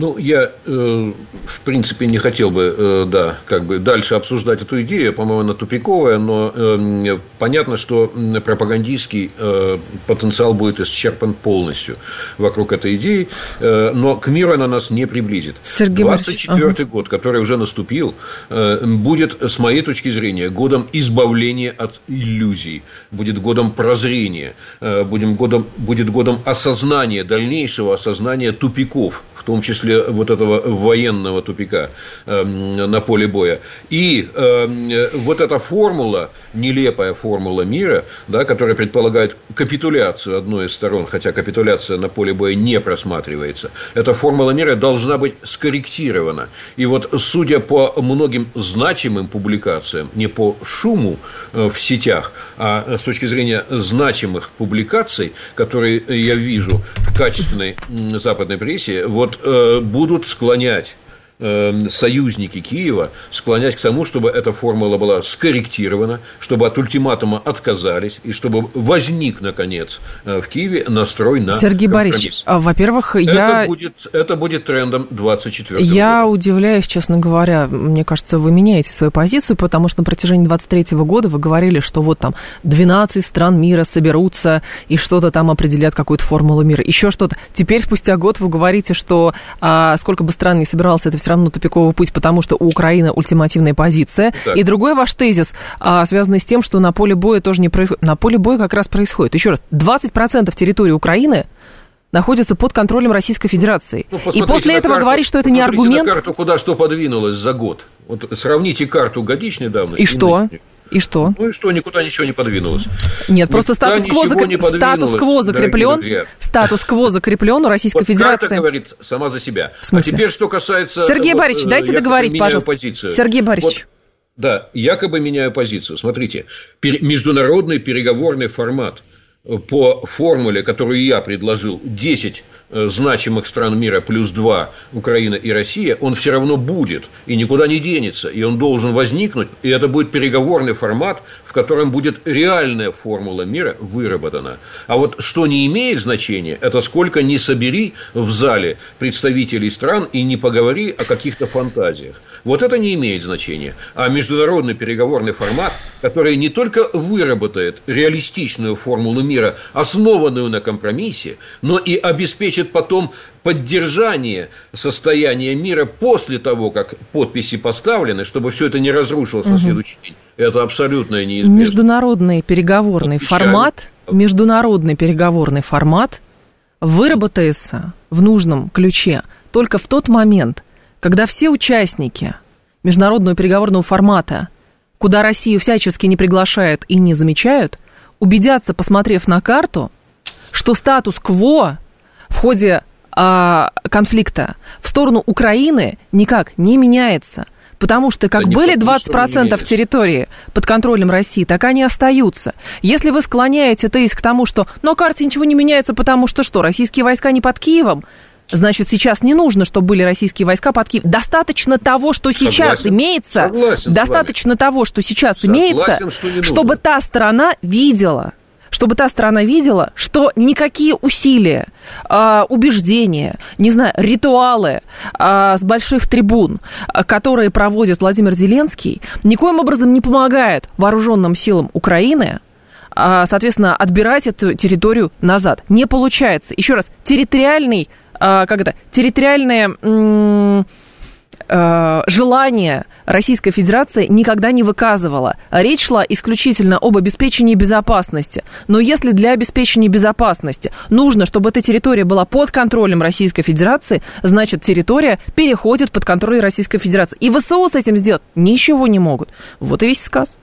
[SPEAKER 2] Ну, я, э, в принципе, не хотел бы, э, да, как бы дальше обсуждать эту идею. По-моему, она тупиковая, но э, понятно, что пропагандистский потенциал будет исчерпан полностью вокруг этой идеи, но к миру она нас не приблизит. Сергей 24 ага. год, который уже наступил, будет, с моей точки зрения, годом избавления от иллюзий, будет годом прозрения, будет годом, будет годом осознания, дальнейшего осознания тупиков, в том числе после вот этого военного тупика на поле боя. И вот эта формула, нелепая формула мира, да, которая предполагает капитуляцию одной из сторон, хотя капитуляция на поле боя не просматривается, эта формула мира должна быть скорректирована. И вот, судя по многим значимым публикациям, не по шуму э, в сетях, а с точки зрения значимых публикаций, которые я вижу в качественной западной прессе, вот э, будут склонять союзники Киева склонять к тому, чтобы эта формула была скорректирована, чтобы от ультиматума отказались, и чтобы возник, наконец, э, в Киеве настрой на
[SPEAKER 1] Сергей Борисович, а, во-первых, я...
[SPEAKER 2] Это будет, это будет трендом 24
[SPEAKER 1] Я года. удивляюсь, честно говоря, мне кажется, вы меняете свою позицию, потому что на протяжении 23 года вы говорили, что вот там 12 стран мира соберутся и что-то там определят, какую-то формулу мира, еще что-то. Теперь, спустя год, вы говорите, что а, сколько бы стран не собиралось, это все все равно тупиковый путь, потому что у Украины ультимативная позиция. Так. И другой ваш тезис, а, связанный с тем, что на поле боя тоже не происходит. На поле боя как раз происходит. Еще раз, 20% территории Украины находится под контролем Российской Федерации. Ну, и после этого карту, говорить, что это не аргумент...
[SPEAKER 2] на карту, куда что подвинулось за год. Вот сравните карту годичной давности.
[SPEAKER 1] И что? Нынешней. И что?
[SPEAKER 2] Ну и что, никуда ничего не подвинулось.
[SPEAKER 1] Нет, просто статус-кво закреп... статус закреплен. Статус-кво закреплен у Российской вот Федерации. Карта
[SPEAKER 2] говорит сама за себя. А теперь, что касается...
[SPEAKER 1] Сергей вот, Борисович, дайте договорить, пожалуйста.
[SPEAKER 2] Позицию.
[SPEAKER 1] Сергей Борисович. Вот,
[SPEAKER 2] да, якобы меняю позицию. Смотрите, пер... международный переговорный формат по формуле, которую я предложил, 10 Э, значимых стран мира плюс два Украина и Россия, он все равно будет и никуда не денется, и он должен возникнуть, и это будет переговорный формат, в котором будет реальная формула мира выработана. А вот что не имеет значения, это сколько не собери в зале представителей стран и не поговори о каких-то фантазиях. Вот это не имеет значения. А международный переговорный формат, который не только выработает реалистичную формулу мира, основанную на компромиссе, но и обеспечит обеспечит потом поддержание состояния мира после того, как подписи поставлены, чтобы все это не разрушилось угу. на следующий день. Это абсолютно неизбежно.
[SPEAKER 1] Международный переговорный формат, международный переговорный формат выработается в нужном ключе только в тот момент, когда все участники международного переговорного формата, куда Россию всячески не приглашают и не замечают, убедятся, посмотрев на карту, что статус-кво в ходе а, конфликта в сторону Украины никак не меняется. Потому что как да были 20% территории под контролем России, так они остаются. Если вы склоняете тезис к тому, что на карте ничего не меняется, потому что что, российские войска не под Киевом, Значит, сейчас не нужно, чтобы были российские войска под Киев. Достаточно того, что Согласен. сейчас имеется, Согласен достаточно того, что сейчас Согласен, имеется, что чтобы та сторона видела, чтобы та страна видела, что никакие усилия, а, убеждения, не знаю, ритуалы а, с больших трибун, а, которые проводит Владимир Зеленский, никоим образом не помогают вооруженным силам Украины соответственно, отбирать эту территорию назад. Не получается. Еще раз, территориальный, как это, территориальная желание Российская Федерация никогда не выказывала. Речь шла исключительно об обеспечении безопасности. Но если для обеспечения безопасности нужно, чтобы эта территория была под контролем Российской Федерации, значит, территория переходит под контроль Российской Федерации. И ВСУ с этим сделать ничего не могут. Вот и весь сказ.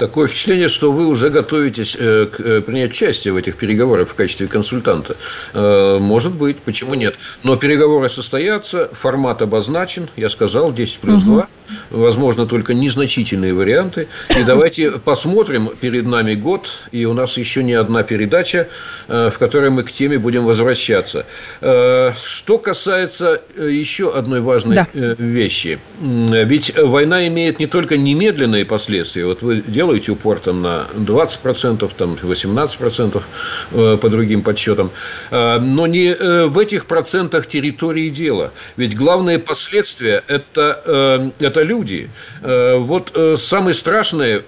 [SPEAKER 2] Такое впечатление, что вы уже готовитесь э, к, э, принять участие в этих переговорах в качестве консультанта. Э, может быть, почему нет. Но переговоры состоятся, формат обозначен, я сказал, 10 плюс 2. Угу. Возможно, только незначительные варианты. И давайте посмотрим, перед нами год, и у нас еще не одна передача, в которой мы к теме будем возвращаться. Что касается еще одной важной да. вещи. Ведь война имеет не только немедленные последствия. Вот вы делаете упор там, на 20%, там, 18% э, по другим подсчетам. Э, но не э, в этих процентах территории дела. Ведь главные последствия это, – это люди. Вот самые страшные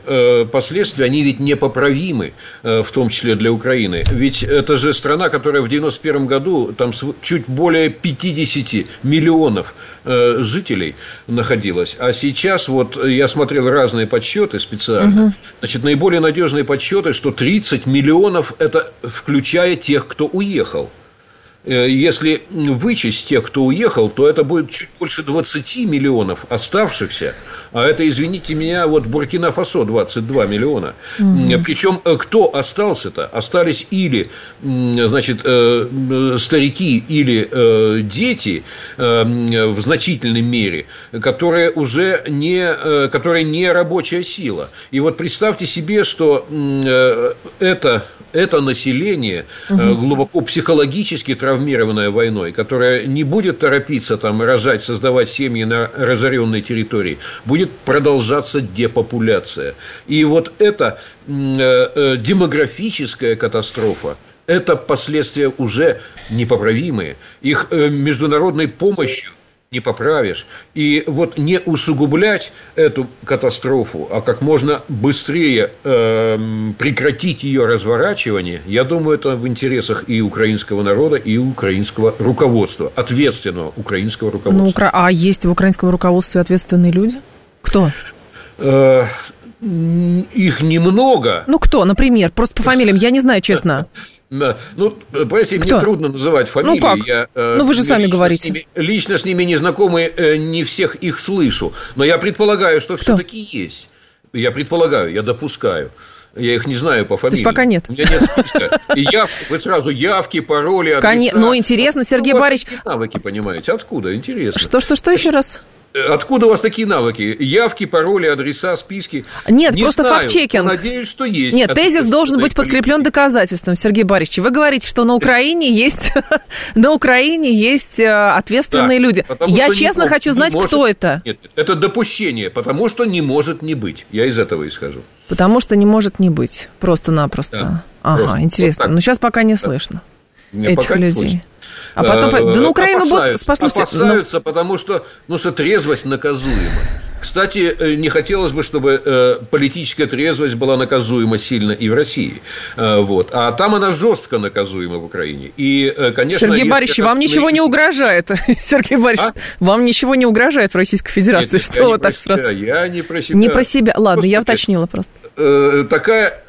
[SPEAKER 2] последствия, они ведь непоправимы, в том числе для Украины. Ведь это же страна, которая в 91 году там чуть более 50 миллионов жителей находилась. А сейчас вот я смотрел разные подсчеты специально, Угу. Значит, наиболее надежные подсчеты, что 30 миллионов – это включая тех, кто уехал. Э, если вычесть тех, кто уехал, то это будет чуть больше 20 миллионов оставшихся. А это, извините меня, вот Буркина-Фасо 22 миллиона. Угу. Причем э, кто остался-то? Остались или значит, э, старики, или дети в значительной мере, которые уже не, которые не рабочая сила. И вот представьте себе, что это, это население глубоко психологически травмировано травмированная войной, которая не будет торопиться там рожать, создавать семьи на разоренной территории, будет продолжаться депопуляция. И вот эта э, э, демографическая катастрофа, это последствия уже непоправимые. Их э, международной помощью не поправишь. И вот не усугублять эту катастрофу, а как можно быстрее э, прекратить ее разворачивание, я думаю, это в интересах и украинского народа, и украинского руководства, ответственного украинского ну, руководства.
[SPEAKER 1] Ну, а есть в украинском руководстве ответственные люди? Кто?
[SPEAKER 2] Э, их немного.
[SPEAKER 1] Ну, кто, например? Просто по фамилиям, я не знаю, честно.
[SPEAKER 2] Ну, понимаете, мне трудно называть фамилии.
[SPEAKER 1] Ну как? Я, э, ну вы же сами говорите.
[SPEAKER 2] С ними, лично с ними не знакомы, э, не всех их слышу. Но я предполагаю, что все-таки есть. Я предполагаю, я допускаю. Я их не знаю по фамилии.
[SPEAKER 1] То есть пока нет.
[SPEAKER 2] У меня нет списка. И яв, вы сразу явки, пароли, адреса.
[SPEAKER 1] Ну интересно, Сергей Борисович.
[SPEAKER 2] навыки, понимаете, откуда? Интересно.
[SPEAKER 1] Что, что, что еще раз?
[SPEAKER 2] Откуда у вас такие навыки? Явки, пароли, адреса, списки?
[SPEAKER 1] Нет, не просто факт-чекинг.
[SPEAKER 2] Надеюсь, что есть.
[SPEAKER 1] Нет, тезис должен быть подкреплен доказательством, Сергей Борисович. Вы говорите, что на Украине есть, на Украине есть э, ответственные да, люди. Я честно хочу не знать, может, кто это.
[SPEAKER 2] Нет, это допущение, потому что не может не быть. Я из этого исхожу.
[SPEAKER 1] Потому что не может не быть. Просто-напросто. Да, ага, просто. интересно. Вот Но сейчас пока не слышно да. этих людей. А потом, э, да на Украину будут.
[SPEAKER 2] Опасаются, ну... потому что, ну, что трезвость наказуема. Кстати, э, не хотелось бы, чтобы э, политическая трезвость была наказуема сильно и в России. Вот. А там она жестко наказуема в Украине. И, конечно,
[SPEAKER 1] Сергей Борисович, вам ничего не угрожает. Сергей Борисович, а? вам ничего не угрожает в Российской Федерации. Нет, что вот так сразу?
[SPEAKER 2] Я не про себя.
[SPEAKER 1] Не про себя. Ладно, Господи, я уточнила просто.
[SPEAKER 2] Такая,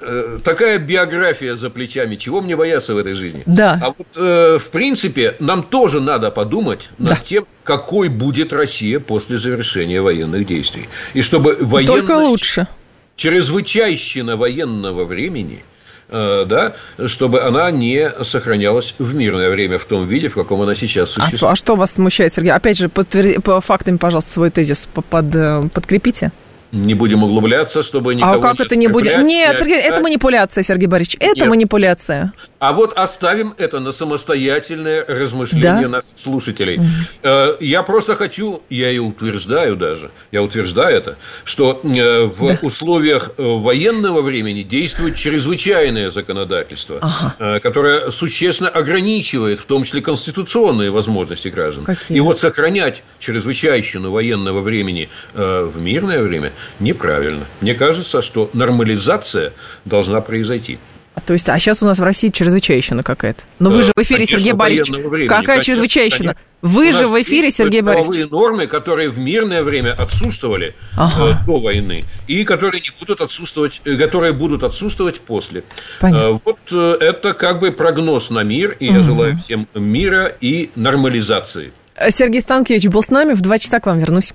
[SPEAKER 2] такая биография за плечами. Чего мне бояться в этой жизни?
[SPEAKER 1] Да.
[SPEAKER 2] А вот, в принципе, нам тоже надо подумать над да. тем, какой будет Россия после завершения военных действий. И чтобы военная...
[SPEAKER 1] Только лучше.
[SPEAKER 2] Чрезвычайщина военного времени э, да, чтобы она не сохранялась в мирное время в том виде, в каком она сейчас а существует.
[SPEAKER 1] А, а что вас смущает, Сергей? Опять же, подтверди, по фактам, пожалуйста, свой тезис под, э, подкрепите.
[SPEAKER 2] Не будем углубляться, чтобы никого
[SPEAKER 1] А как не это не будем? Нет, Сергей, это манипуляция, Сергей Борисович. Это Нет. манипуляция.
[SPEAKER 2] А вот оставим это на самостоятельное размышление да? наших слушателей. Угу. Я просто хочу, я и утверждаю даже, я утверждаю это, что э, в да. условиях э, военного времени действует чрезвычайное законодательство, ага. которое существенно ограничивает, в том числе конституционные возможности граждан. Какие? И вот сохранять чрезвычайщину военного времени в мирное время неправильно. Мне кажется, что нормализация должна произойти.
[SPEAKER 1] А, то есть, а сейчас у нас в России чрезвычайщина какая-то. Но вы же в эфире, конечно, Сергей Борисович. Какая чрезвычайщина? Вы же в эфире, Сергей Борисович.
[SPEAKER 2] нормы, которые в мирное время отсутствовали ага. э, до войны, и которые не будут отсутствовать, э, которые будут отсутствовать после. Понятно. Э, вот э, это как бы прогноз на мир, и угу. я желаю всем мира и нормализации.
[SPEAKER 1] Сергей Станкевич был с нами, в два часа к вам вернусь.